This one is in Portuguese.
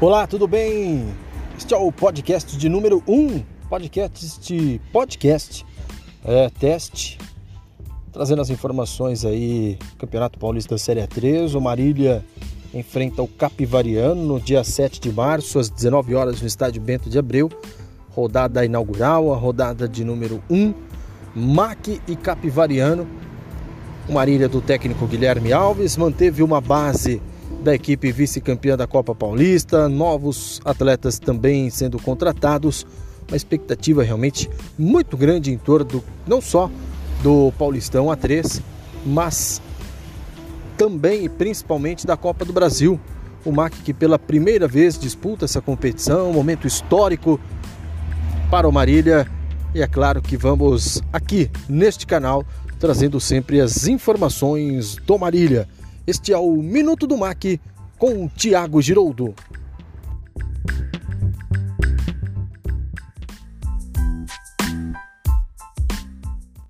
Olá, tudo bem? Este é o podcast de número 1, podcast de podcast, é, teste, trazendo as informações aí, Campeonato Paulista da Série 3, o Marília enfrenta o Capivariano no dia 7 de março, às 19 horas no estádio Bento de Abreu, rodada inaugural, a rodada de número 1, MAC e Capivariano, o Marília do técnico Guilherme Alves manteve uma base da equipe vice-campeã da Copa Paulista, novos atletas também sendo contratados, uma expectativa realmente muito grande em torno do, não só do Paulistão A3, mas também e principalmente da Copa do Brasil. O MAC que pela primeira vez disputa essa competição, um momento histórico para o Marília. E é claro que vamos aqui neste canal trazendo sempre as informações do Marília. Este é o Minuto do MAC com o Tiago Giroldo.